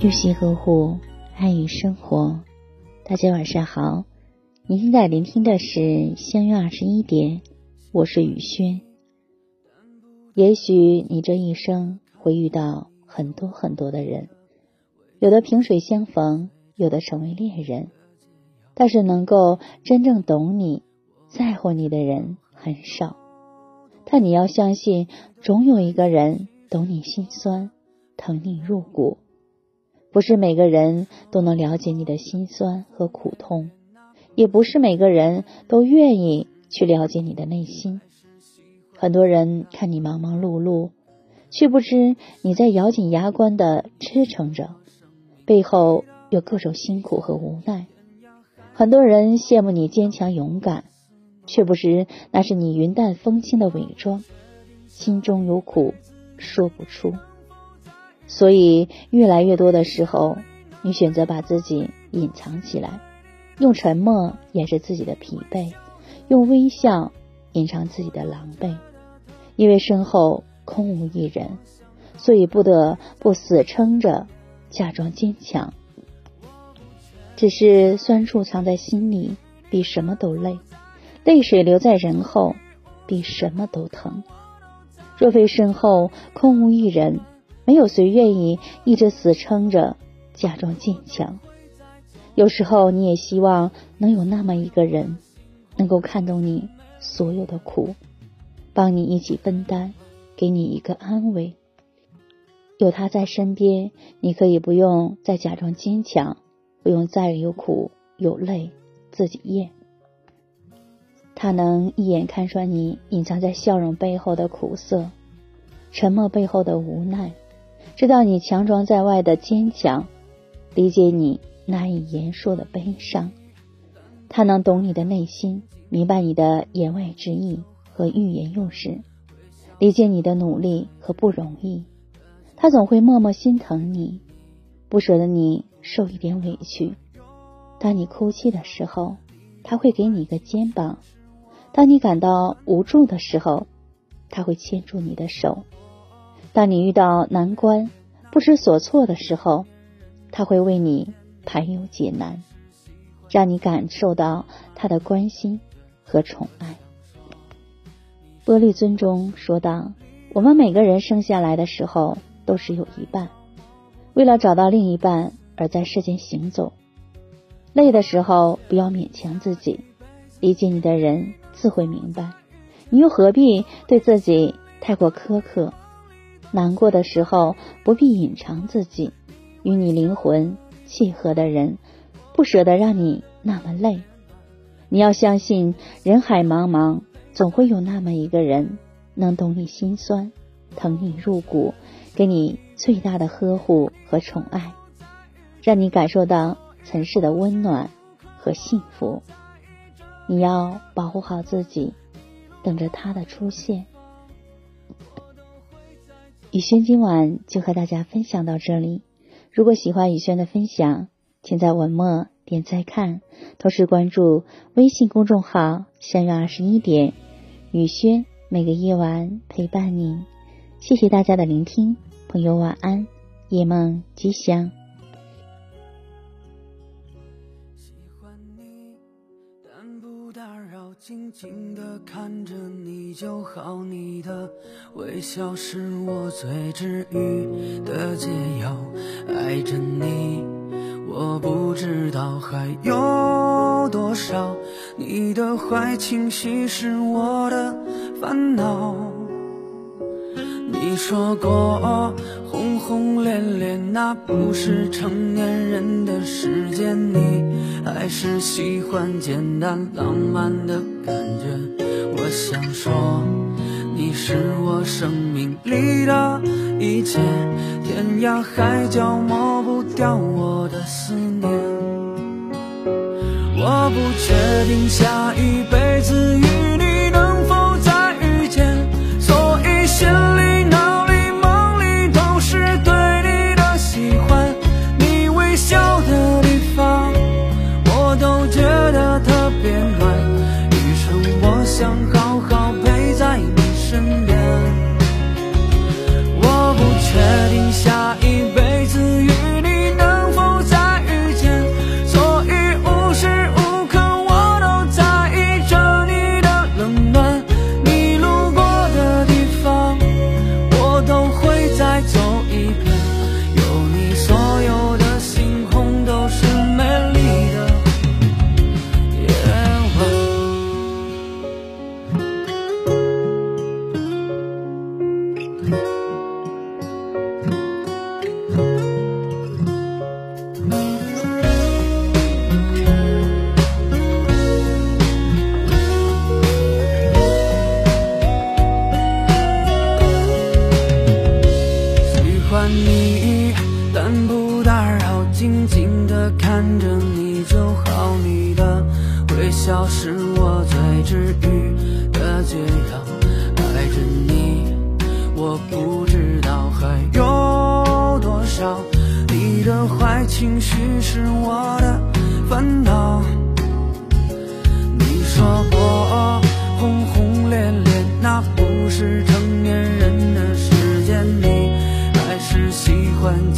用心呵护，爱与生活。大家晚上好，您现在聆听的是相约二十一点，我是雨轩。也许你这一生会遇到很多很多的人，有的萍水相逢，有的成为恋人，但是能够真正懂你、在乎你的人很少。但你要相信，总有一个人懂你心酸，疼你入骨。不是每个人都能了解你的心酸和苦痛，也不是每个人都愿意去了解你的内心。很多人看你忙忙碌碌，却不知你在咬紧牙关的支撑着，背后有各种辛苦和无奈。很多人羡慕你坚强勇敢，却不知那是你云淡风轻的伪装，心中有苦说不出。所以，越来越多的时候，你选择把自己隐藏起来，用沉默掩饰自己的疲惫，用微笑隐藏自己的狼狈。因为身后空无一人，所以不得不死撑着，假装坚强。只是酸楚藏在心里，比什么都累；泪水留在人后，比什么都疼。若非身后空无一人，没有谁愿意一直死撑着，假装坚强。有时候你也希望能有那么一个人，能够看懂你所有的苦，帮你一起分担，给你一个安慰。有他在身边，你可以不用再假装坚强，不用再有苦有泪自己咽。他能一眼看穿你隐藏在笑容背后的苦涩，沉默背后的无奈。知道你强装在外的坚强，理解你难以言说的悲伤，他能懂你的内心，明白你的言外之意和欲言又止，理解你的努力和不容易，他总会默默心疼你，不舍得你受一点委屈。当你哭泣的时候，他会给你一个肩膀；当你感到无助的时候，他会牵住你的手。当你遇到难关、不知所措的时候，他会为你排忧解难，让你感受到他的关心和宠爱。波利尊中说道：“我们每个人生下来的时候都是有一半，为了找到另一半而在世间行走。累的时候不要勉强自己，理解你的人自会明白，你又何必对自己太过苛刻？”难过的时候不必隐藏自己，与你灵魂契合的人，不舍得让你那么累。你要相信，人海茫茫，总会有那么一个人，能懂你心酸，疼你入骨，给你最大的呵护和宠爱，让你感受到尘世的温暖和幸福。你要保护好自己，等着他的出现。雨轩今晚就和大家分享到这里。如果喜欢雨轩的分享，请在文末点再看，同时关注微信公众号“相约二十一点”，雨轩每个夜晚陪伴您。谢谢大家的聆听，朋友晚安，夜梦吉祥。静静的看着你就好，你的微笑是我最治愈的解药。爱着你，我不知道还有多少。你的坏情绪是我的烦恼。你说过。轰轰烈烈，那不是成年人的世界。你还是喜欢简单浪漫的感觉。我想说，你是我生命里的一切，天涯海角抹不掉我的思念。我不确定下一辈子遇喜欢你但不打扰静静的看着你就好。你的微笑是我最治愈的解药爱着你我不知道还有多少，你的坏情绪是我的烦恼。你说过轰轰烈烈，那不是成年人的世界，你还是喜欢。